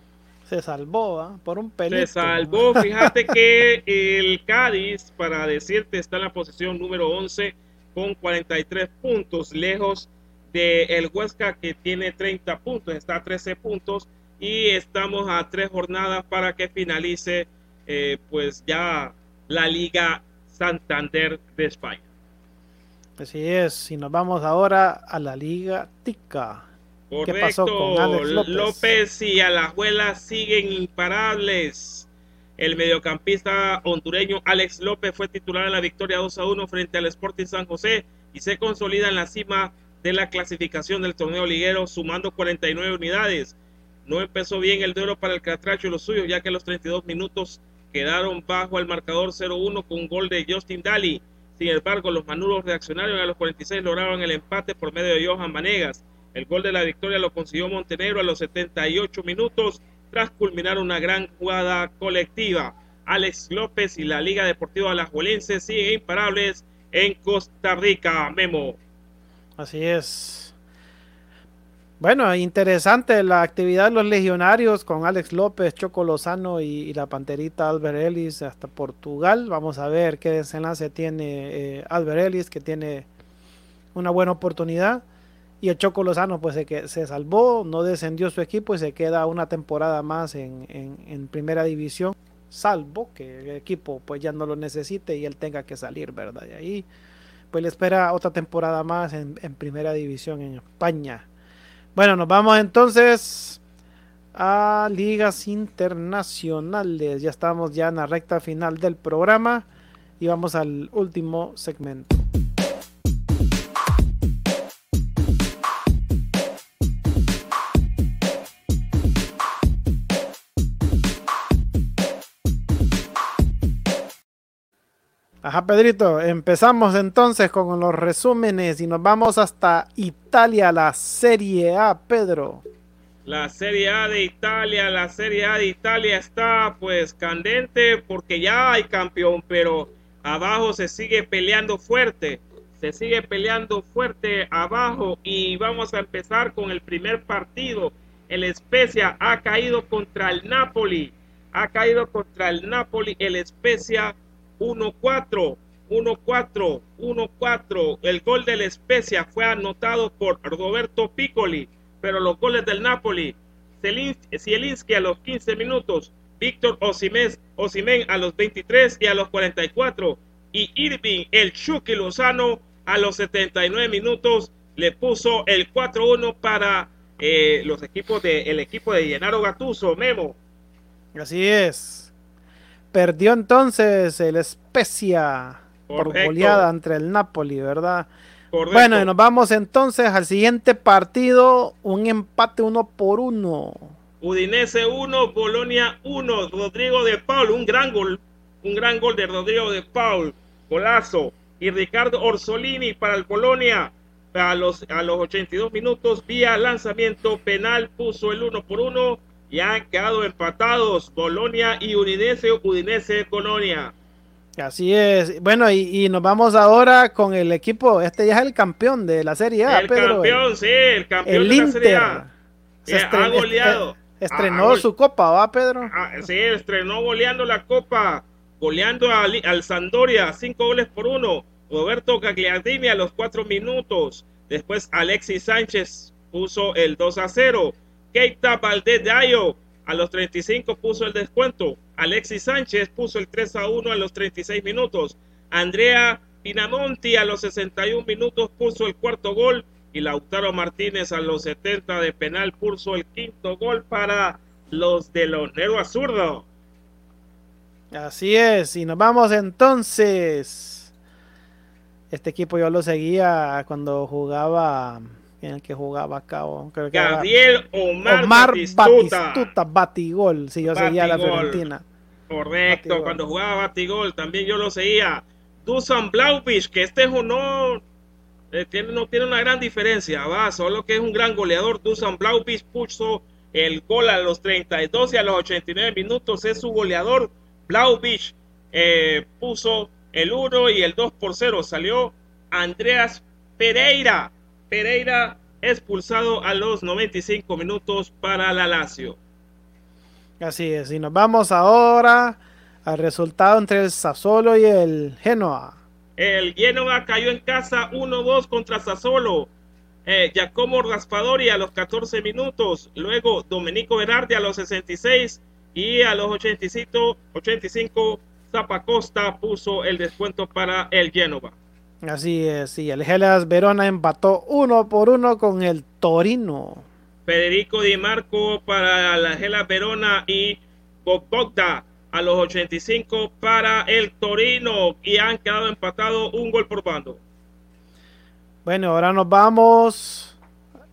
Se salvó ¿ah? por un pelito. Se salvó, fíjate que el Cádiz, para decirte, está en la posición número 11 con 43 puntos, lejos del el Huesca que tiene 30 puntos, está a 13 puntos y estamos a tres jornadas para que finalice eh, pues ya la Liga Santander de España. Así es, y nos vamos ahora a la Liga Tica. Correcto. ¿Qué pasó con Alex López? López y Alajuela siguen imparables. El mediocampista hondureño Alex López fue titular en la victoria 2 a 1 frente al Sporting San José y se consolida en la cima de la clasificación del torneo liguero sumando 49 unidades. No empezó bien el duelo para el Catracho y los suyos, ya que los 32 minutos quedaron bajo el marcador 0-1 con un gol de Justin Daly. Sin embargo, los manuros reaccionaron a los 46 lograron el empate por medio de Johan Manegas. El gol de la victoria lo consiguió Montenegro a los 78 minutos tras culminar una gran jugada colectiva. Alex López y la Liga Deportiva Alajuelense siguen imparables en Costa Rica. Memo. Así es. Bueno, interesante la actividad de los legionarios con Alex López, Choco Lozano y, la panterita Albert Ellis hasta Portugal. Vamos a ver qué desenlace tiene eh, Albert Ellis, que tiene una buena oportunidad. Y el Choco Lozano pues se, se salvó, no descendió su equipo y se queda una temporada más en, primera división, salvo que el equipo pues ya no lo necesite y él tenga que salir, ¿verdad? Y ahí pues le espera otra temporada más en primera división en España. Bueno, nos vamos entonces a ligas internacionales. Ya estamos ya en la recta final del programa y vamos al último segmento. Pedrito, empezamos entonces con los resúmenes y nos vamos hasta Italia, la Serie A, Pedro. La Serie A de Italia, la Serie A de Italia está pues candente porque ya hay campeón, pero abajo se sigue peleando fuerte, se sigue peleando fuerte abajo y vamos a empezar con el primer partido. El Spezia ha caído contra el Napoli, ha caído contra el Napoli, el Spezia 1-4, 1-4, 1-4. El gol del Spezia fue anotado por Roberto Piccoli, pero los goles del Napoli, Zielinski a los 15 minutos, Víctor Osimén a los 23 y a los 44, y Irving el Chucky Lozano a los 79 minutos le puso el 4-1 para eh, los equipos de el equipo de Llenaro Gatuso, Memo. Así es. Perdió entonces el Spezia por goleada entre el Napoli, ¿verdad? Bueno, y nos vamos entonces al siguiente partido, un empate uno por uno. Udinese 1, Bolonia 1, Rodrigo de Paul, un gran gol, un gran gol de Rodrigo de Paul, golazo. Y Ricardo Orsolini para el Bolonia a los, a los 82 minutos vía lanzamiento penal puso el 1 por 1 y han quedado empatados Bolonia y Udinese, Udinese, Colonia. Así es. Bueno, y, nos vamos ahora con el equipo. Este ya es el campeón de la Serie A. El campeón, sí, el campeón de la Serie A. Se eh, ha goleado. estrenó ah, su copa, ¿va, Pedro? Ah, sí, estrenó goleando la copa, goleando al, al Sandoria, cinco goles por uno. Roberto Gagliardini a los cuatro minutos. Después Alexis Sánchez puso el 2 a 0. Keita Valdez de Ayo a los 35 puso el descuento. Alexis Sánchez puso el 3 a 1 a los 36 minutos. Andrea Pinamonti a los 61 minutos puso el cuarto gol. Y Lautaro Martínez a los 70 de penal puso el quinto gol para los de Lonero Azurdo. Así es, y nos vamos entonces. Este equipo yo lo seguía cuando jugaba el que jugaba acá. Gabriel Omar, Batistuta. Batigol. Si yo seguía la Fiorentina. Correcto, cuando jugaba Batigol también yo lo seguía. Dusan Blauvich, que este no, eh, tiene, no tiene una gran diferencia, va, solo que es un gran goleador. Dusan Blauvich puso el gol a los 32 y a los 89 minutos, es su goleador. Blauvich eh, puso el 1 y el 2 por 0. Salió Andreas Pereira Pereira expulsado a los 95 minutos para la Lazio. Así es, y nos vamos ahora al resultado entre el Sassuolo y el Genoa. El Genoa cayó en casa 1-2 contra Sassuolo. Eh, Giacomo Raspadori a los 14 minutos, luego Domenico Berardi a los 66 y a los 85, 85 Zapacosta puso el descuento para el Genoa. Así es, sí, el Gelas Verona empató uno por uno con el Torino. Federico Di Marco para la Gelas Verona y Bogota a los 85 para el Torino y han quedado empatados un gol por bando. Bueno, ahora nos vamos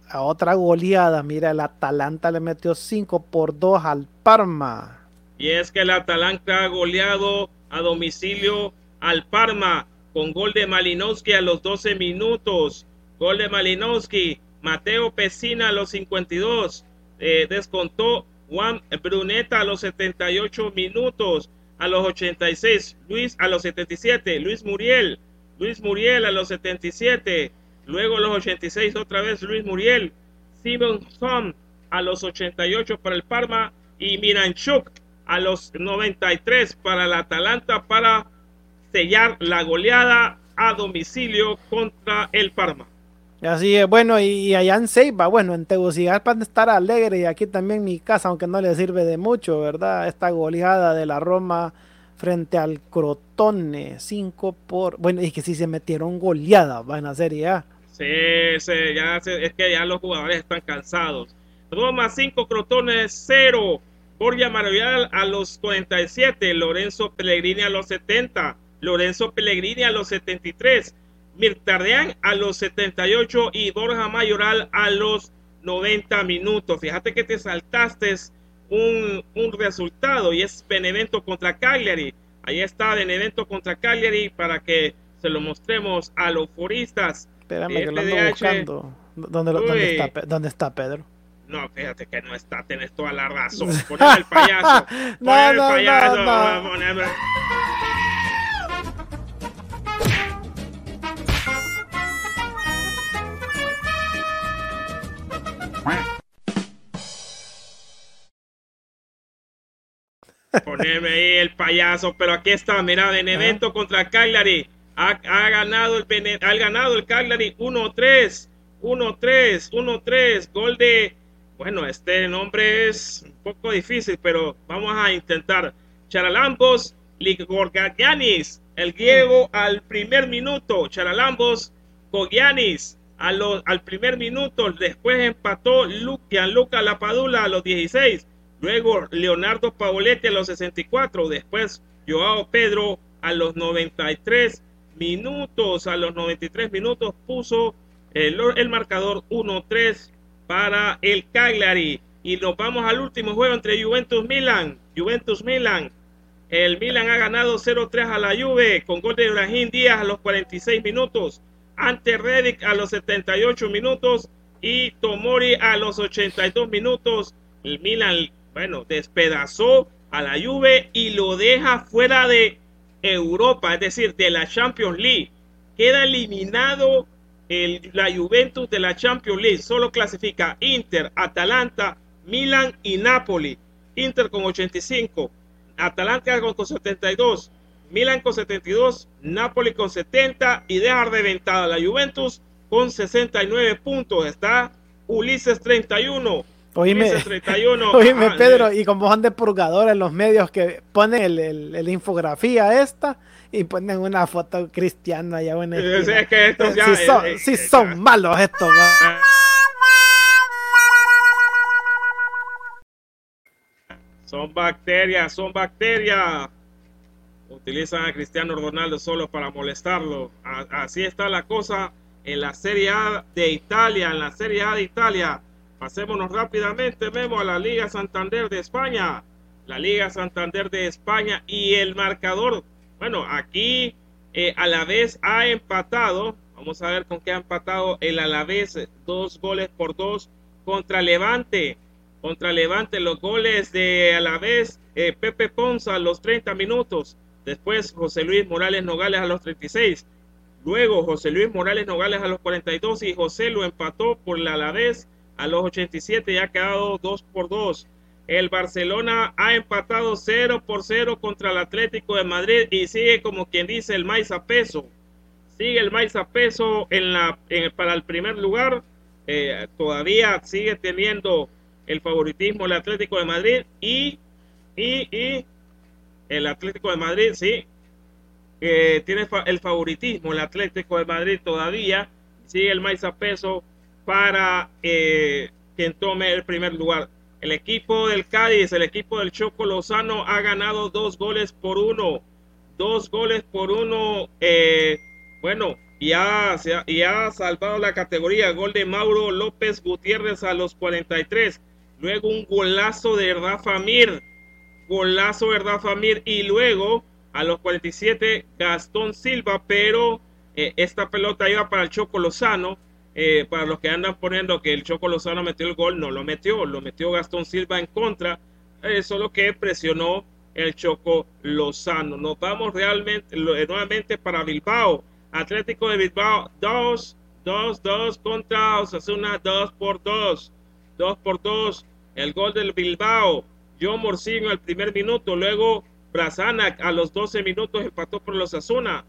a otra goleada. Mira, el Atalanta le metió 5 por 2 al Parma. Y es que el Atalanta ha goleado a domicilio al Parma con gol de Malinowski a los 12 minutos. Gol de Malinowski. Mateo Pesina a los 52. Eh, descontó Juan Bruneta a los 78 minutos. A los 86. Luis a los 77. Luis Muriel. Luis Muriel a los 77. Luego a los 86 otra vez Luis Muriel. Simon Son a los 88 para el Parma. Y Miranchuk a los 93 para el Atalanta para sellar la goleada a domicilio contra el Parma. Así es, bueno, y, allá en Ceiba, bueno, en Tegucigalpa estar alegre y aquí también mi casa, aunque no le sirve de mucho, ¿verdad? Esta goleada de la Roma frente al Crotone, 5 por... Bueno, y que si se metieron goleada, van a Serie A. Sí, sí, ya es que ya los jugadores están cansados. Roma 5, Crotones 0. Borja Maravillal a los 47, Lorenzo Pellegrini a los 70, Lorenzo Pellegrini a los 73, Mirtardeán a los 78 y Borja Mayoral a los 90 minutos. Fíjate que te saltaste un, un resultado y es Benevento contra Cagliari. Ahí está Benevento contra Cagliari para que se lo mostremos a los foristas. Espérame que lo ando buscando. ¿Dónde, dónde, está, ¿Dónde está Pedro? No, fíjate que no está, tenés toda la razón. Poneme el payaso. no, el payaso. No, Poneme ahí el payaso, pero aquí está, mira, Benevento contra Cagliari. Ha, ha, ganado el ha ganado el Cagliari 1-3, 1-3, 1-3, gol de bueno, este nombre es un poco difícil, pero vamos a intentar. Charalambos Ligorgagianis, el griego al primer minuto. Charalambos Gogianis al primer minuto. Después empató Gianluca Lapadula a los 16. Luego Leonardo Paoletti a los 64. Después Joao Pedro a los 93 minutos. A los 93 minutos puso el, marcador 1-3 para el Cagliari. Y nos vamos al último juego entre Juventus Milan. Juventus Milan. El Milan ha ganado 0-3 a la Juve con gol de Ibrahim Díaz a los 46 minutos. Ante Redick a los 78 minutos y Tomori a los 82 minutos. El Milan, bueno, despedazó a la Juve y lo deja fuera de Europa, es decir, de la Champions League. Queda eliminado la Juventus de la Champions League solo clasifica Inter, Atalanta, Milan y Napoli. Inter con 85, Atalanta con 72, Milan con 72, Napoli con 70 y deja reventada la Juventus con 69 puntos. Está Ulises 31. Oíme, Ulises 31. oíme Pedro, y como son de purgador en los medios que ponen el, el infografía esta, y ponen una foto cristiana. Es que estos ya, sí son, eh, sí son malos estos. Son bacterias, son bacterias. Utilizan a Cristiano Ronaldo solo para molestarlo. Así está la cosa en la Serie A de Italia, en la Serie A de Italia. Pasémonos rápidamente, vemos a la Liga Santander de España. La Liga Santander de España y el marcador bueno, aquí eh, Alavés ha empatado. Vamos a ver con qué ha empatado el Alavés. Dos goles por dos contra Levante. Contra Levante los goles de Alavés. Eh, Pepe Ponza a los 30 minutos. Después José Luis Morales Nogales a los 36. Luego José Luis Morales Nogales a los 42 y José lo empató por el Alavés a los 87 y ha quedado 2 por 2. El Barcelona ha empatado 0 por 0 contra el Atlético de Madrid y sigue como quien dice el maíz a peso. Sigue el maíz a peso en la, para el primer lugar. Eh, todavía sigue teniendo el favoritismo el Atlético de Madrid y, y, el Atlético de Madrid, sí, tiene el favoritismo el Atlético de Madrid todavía. Sigue el maíz a peso para eh, quien tome el primer lugar. El equipo del Cádiz, el equipo del Choco Lozano ha ganado dos goles por uno. Dos goles por uno. Eh, bueno, y ha, y ha salvado la categoría. Gol de Mauro López Gutiérrez a los 43. Luego un golazo de Rafa Mir. Golazo de Rafa Mir. Y luego a los 47 Gastón Silva. Pero eh, esta pelota iba para el Choco Lozano eh, para los que andan poniendo que el Choco Lozano metió el gol, no lo metió, lo metió Gastón Silva en contra, eh, solo que presionó el Choco Lozano. Nos vamos realmente eh, nuevamente para Bilbao. Atlético de Bilbao 2, 2, 2 contra Osasuna 2 por 2. 2 por 2. El gol del Bilbao. John Morcino al primer minuto. Luego Brazanac a los 12 minutos empató por los Osasuna.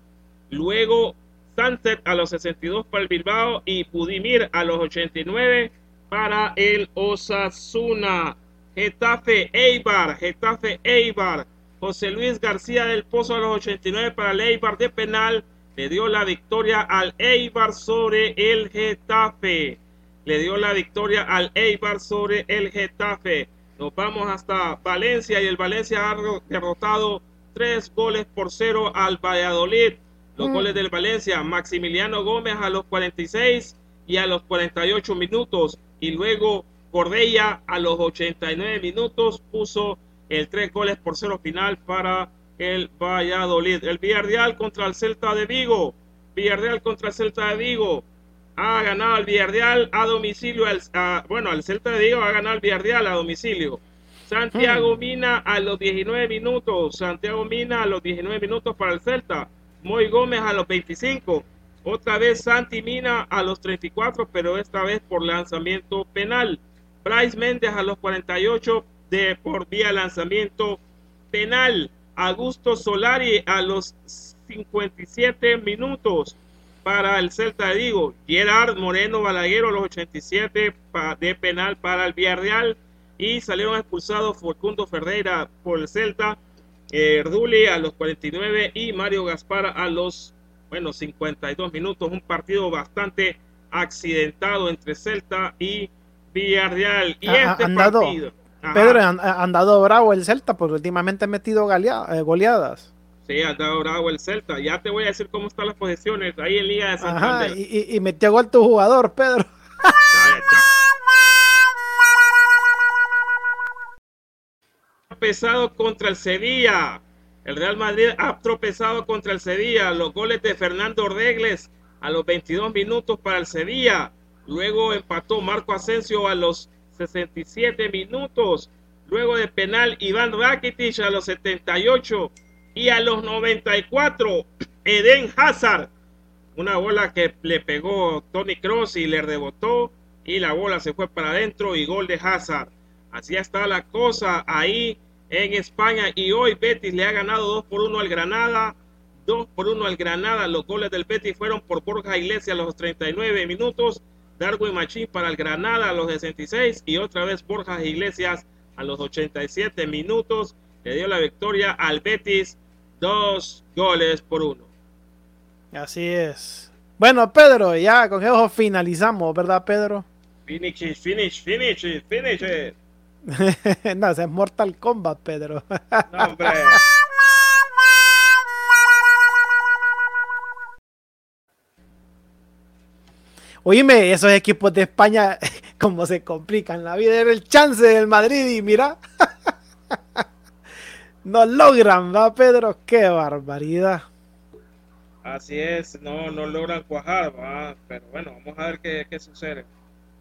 Luego Sunset a los 62 para el Bilbao y Pudimir a los 89 para el Osasuna. Getafe Eibar, Getafe Eibar. José Luis García del Pozo a los 89 para el Eibar de penal. Le dio la victoria al Eibar sobre el Getafe. le dio la victoria al Eibar sobre el Getafe. Nos vamos hasta Valencia y el Valencia ha derrotado tres goles por cero al Valladolid. Los mm. goles del Valencia, Maximiliano Gómez a los 46 y a los 48 minutos y luego Cordella a los 89 minutos puso el tres goles por cero final para el Valladolid. El Villarreal contra el Celta de Vigo. Villarreal contra el Celta de Vigo. Ha ganado el Villarreal a domicilio. bueno, el Celta de Vigo ha ganado el Villarreal a domicilio. Santiago hmm. Mina a los 19 minutos. Santiago Mina a los 19 minutos para el Celta. Moy Gómez a los 25. Otra vez Santi Mina a los 34, pero esta vez por lanzamiento penal. Bryce Méndez a los 48 de por vía lanzamiento penal. Augusto Solari a los 57 minutos para el Celta de Vigo. Gerard Moreno Balaguero a los 87 de penal para el Villarreal. Y salieron expulsados Facundo Ferreira por el Celta, Erduli a los 49 y Mario Gaspar a los bueno, 52 minutos. Un partido bastante accidentado entre Celta y Villarreal. Y este partido. Pedro, han, han, dado bravo el Celta porque últimamente ha metido eh, goleadas. Sí, ha dado bravo el Celta. Ya te voy a decir cómo están las posiciones ahí en Liga de Santander. Ajá, y, y, metió gol tu jugador, Pedro. Ha pesado contra el Sevilla. El Real Madrid ha tropezado contra el Sevilla. Los goles de Fernando Ordegles a los 22 minutos para el Sevilla. Luego empató Marco Asensio a los 67 minutos. Luego de penal, Iván Rakitic a los 78 y a los 94, Eden Hazard. Una bola que le pegó Tony Cross y le rebotó y la bola se fue para adentro y gol de Hazard. Así está la cosa ahí en España y hoy Betis le ha ganado 2 por 1 al Granada. 2 por 1 al Granada. Los goles del Betis fueron por Borja Iglesias a los 39 minutos Darwin Machín para el Granada a los 66 y otra vez Borja Iglesias a los 87 minutos. Le dio la victoria al Betis, dos goles por uno. Así es. Bueno, Pedro, ya con eso finalizamos, ¿verdad, Pedro? Finish it, finish, finish it, finish it. no, es Mortal Kombat, Pedro. no, hombre. Oíme, esos equipos de España, como se complican la vida, era el chance del Madrid y mira, no logran, va Pedro, qué barbaridad. Así es, no, no logran cuajar, va, pero bueno, vamos a ver qué, qué sucede,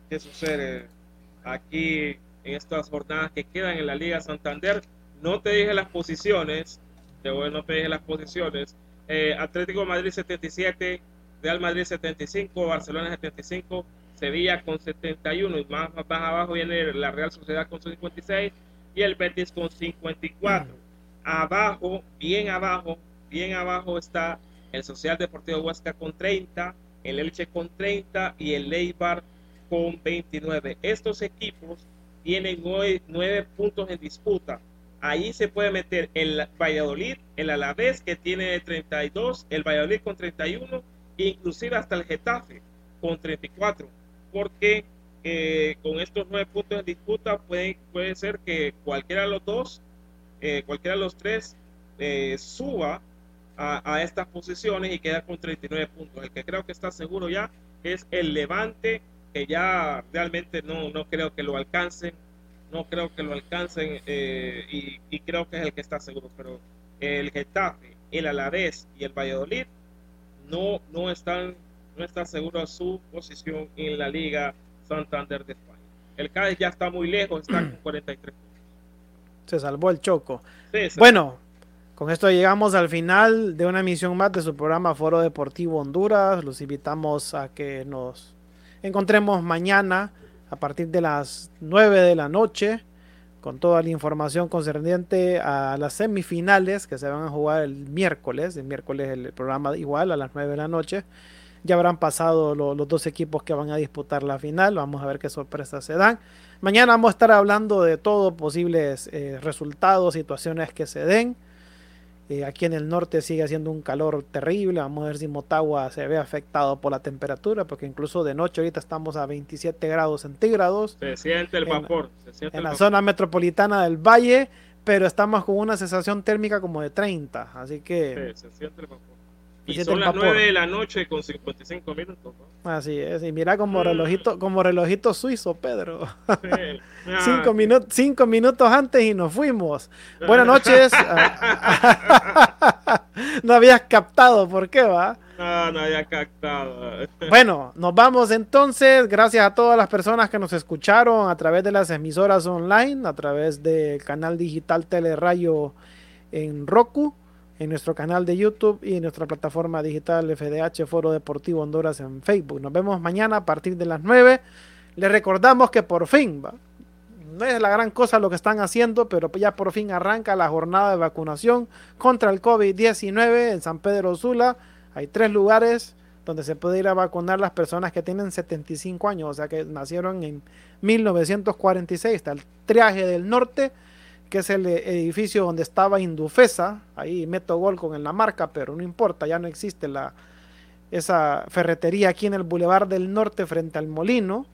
qué sucede aquí en estas jornadas que quedan en la Liga Santander. No te dije las posiciones, no te dije las posiciones. Eh, Atlético Madrid 77, Real Madrid 75, Barcelona 75, Sevilla con 71 y más, más, abajo viene la Real Sociedad con 56 y el Betis con 54. Abajo, bien abajo, bien abajo está el Social Deportivo Huesca con 30, el Elche con 30 y el Leibar con 29. Estos equipos tienen 9, puntos en disputa. Ahí se puede meter el Valladolid, el Alavés que tiene 32, el Valladolid con 31 inclusive hasta el Getafe con 34, porque eh, con estos nueve puntos de disputa puede, puede ser que cualquiera de los dos, eh, cualquiera de los tres eh, suba a, estas posiciones y queda con 39 puntos. El que creo que está seguro ya es el Levante, que ya realmente no, no creo que lo alcancen, no creo que lo alcancen y, y creo que es el que está seguro, pero el Getafe, el Alavés y el Valladolid no, no, están, no está seguro su posición en la Liga Santander de España. El Cádiz ya está muy lejos, está con 43 puntos. Se salvó el choco. bueno, con esto llegamos al final de una emisión más de su programa Foro Deportivo Honduras. Los invitamos a que nos encontremos mañana a partir de las 9 de la noche con toda la información concerniente a las semifinales que se van a jugar el miércoles. El miércoles el programa igual a las 9 de la noche. Ya habrán pasado los dos equipos que van a disputar la final. Vamos a ver qué sorpresas se dan. Mañana vamos a estar hablando de todo, posibles eh, resultados, situaciones que se den. Eh, aquí en el norte sigue haciendo un calor terrible. Vamos a ver si Motagua se ve afectado por la temperatura, porque incluso de noche ahorita estamos a 27 grados centígrados. Se siente el vapor. En, la zona metropolitana del Valle, pero estamos con una sensación térmica como de 30. Así que... Sí, se siente el vapor. Y son las 9 de la noche con 55 minutos. Así es, y mira como mm. relojito, como relojito suizo, Pedro. cinco minutos antes y nos fuimos. Buenas noches. no habías captado, ¿por qué va? No, no había captado. bueno, nos vamos entonces. Gracias a todas las personas que nos escucharon a través de las emisoras online, a través del canal digital Telerayo en Roku en nuestro canal de YouTube y en nuestra plataforma digital FDH Foro Deportivo Honduras en Facebook. Nos vemos mañana a partir de las 9. Les recordamos que por fin, ¿va? no es la gran cosa lo que están haciendo, pero ya por fin arranca la jornada de vacunación contra el COVID-19 en San Pedro Sula. Hay tres lugares donde se puede ir a vacunar las personas que tienen 75 años, o sea que nacieron en 1946. Está el Triaje del Norte, que es el edificio donde estaba Indufesa, ahí meto gol con la marca, pero no importa, ya no existe la, esa ferretería aquí en el Boulevard del Norte frente al Molino.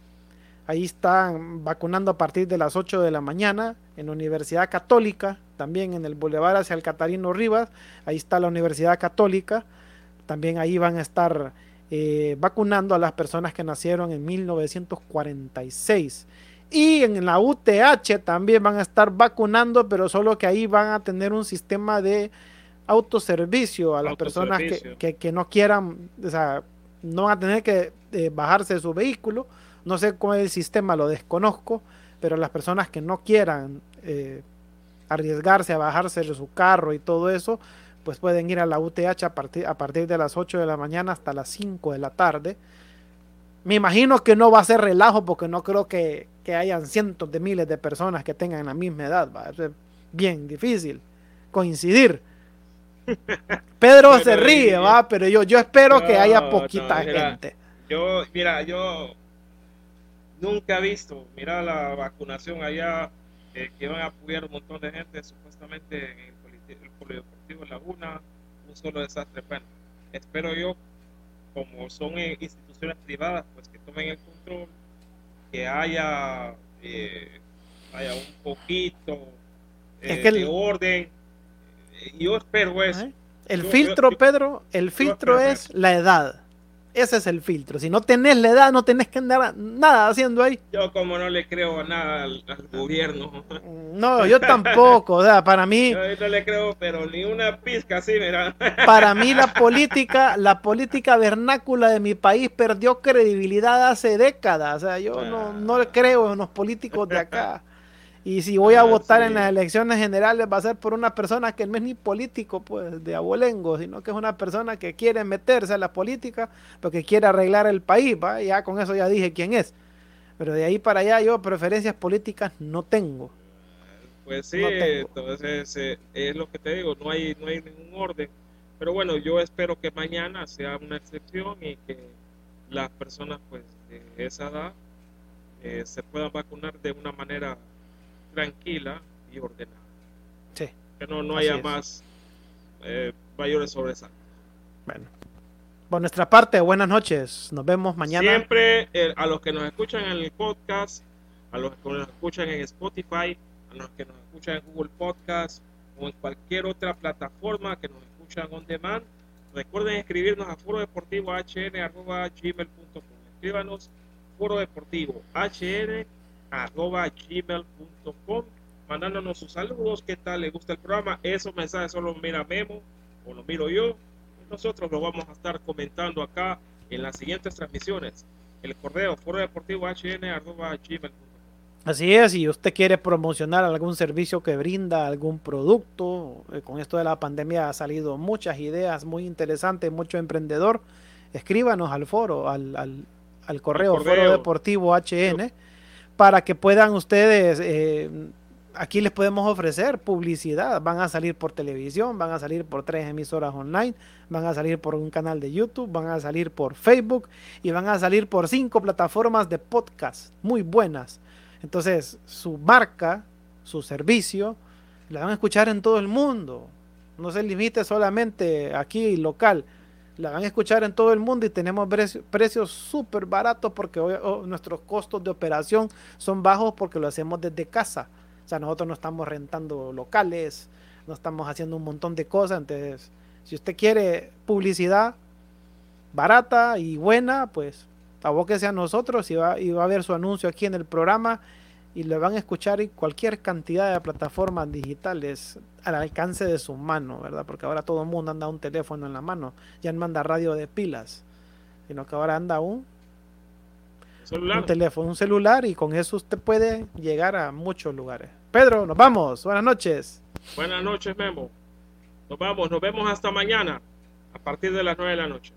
Ahí están vacunando a partir de las 8 de la mañana en la Universidad Católica, también en el Boulevard hacia el Catarino Rivas, ahí está la Universidad Católica, también ahí van a estar eh, vacunando a las personas que nacieron en 1946. Y en la UTH también van a estar vacunando, pero solo que ahí van a tener un sistema de autoservicio a las personas que, no quieran, o sea, no van a tener que eh, bajarse de su vehículo. No sé cómo es el sistema, lo desconozco, pero las personas que no quieran eh, arriesgarse a bajarse de su carro y todo eso, pues pueden ir a la UTH a partir, a partir de las 8 de la mañana hasta las 5 de la tarde. Me imagino que no va a ser relajo porque no creo que, que hayan cientos de miles de personas que tengan la misma edad. ¿va? Es bien difícil coincidir. Pedro se ríe, va, pero yo, yo espero que haya poquita gente. Yo, mira, yo nunca he visto, mira la vacunación allá, eh, que van a apoyar un montón de gente, supuestamente en el, Polideportivo Laguna, un solo desastre. Bueno, espero yo, como son instituciones privadas, pues que tomen el control que haya, eh, haya un poquito eh, de orden. Yo espero eso. El filtro, Pedro, el filtro es la edad. Ese es el filtro. Si no tenés la edad, no tenés que andar nada haciendo ahí. Yo como no le creo nada al, gobierno. No, yo tampoco. O sea, para mí... Yo no le creo, pero ni una pizca así, mira. Para mí la política, la política vernácula de mi país perdió credibilidad hace décadas. O sea, yo no, no creo en los políticos de acá. Y si voy a ah, votar en las elecciones generales va a ser por una persona que no es ni político, pues, de abolengo, sino que es una persona que quiere meterse a la política porque quiere arreglar el país, ¿va? Ya con eso ya dije quién es. Pero de ahí para allá yo preferencias políticas no tengo. Pues sí, entonces eh, es lo que te digo, no hay, no hay ningún orden. Pero bueno, yo espero que mañana sea una excepción y que las personas pues de esa edad eh, se puedan vacunar de una manera tranquila y ordenada. Sí. Que no, no haya más eh, mayores sobresaltos. Bueno. Por nuestra parte, buenas noches. Nos vemos mañana. Siempre eh, a los que nos escuchan en el podcast, a los que nos escuchan en Spotify, a los que nos escuchan en Google Podcast o en cualquier otra plataforma que nos escuchan on demand, recuerden escribirnos a foro deportivo hn.gmail.com. Escríbanos foro deportivo hn arroba gmail.com mandándonos sus saludos, qué tal le gusta el programa, esos mensajes solo mira Memo o lo miro yo, nosotros lo vamos a estar comentando acá en las siguientes transmisiones. El correo foro deportivo hn arroba gmail.com. Así es, si usted quiere promocionar algún servicio que brinda, algún producto, eh, con esto de la pandemia ha salido muchas ideas muy interesantes, mucho emprendedor, escríbanos al foro, al, al, correo, foro deportivo hn para que puedan ustedes, eh, aquí les podemos ofrecer publicidad, van a salir por televisión, van a salir por tres emisoras online, van a salir por un canal de YouTube, van a salir por Facebook y van a salir por cinco plataformas de podcast muy buenas. Entonces, su marca, su servicio, la van a escuchar en todo el mundo. No se limite solamente aquí local. La van a escuchar en todo el mundo y tenemos precios súper baratos porque nuestros costos de operación son bajos porque lo hacemos desde casa. O sea, nosotros no estamos rentando locales, no estamos haciendo un montón de cosas. Entonces, si usted quiere publicidad barata y buena, pues abóquese a nosotros y va, y va a ver su anuncio aquí en el programa y le van a escuchar cualquier cantidad de plataformas digitales al alcance de su mano, ¿verdad? Porque ahora todo el mundo anda un teléfono en la mano, ya no manda radio de pilas, sino que ahora anda un, un teléfono, un celular y con eso usted puede llegar a muchos lugares. Pedro, nos vamos, buenas noches. Buenas noches, Memo. Nos vamos, nos vemos hasta mañana a partir de las 9 de la noche.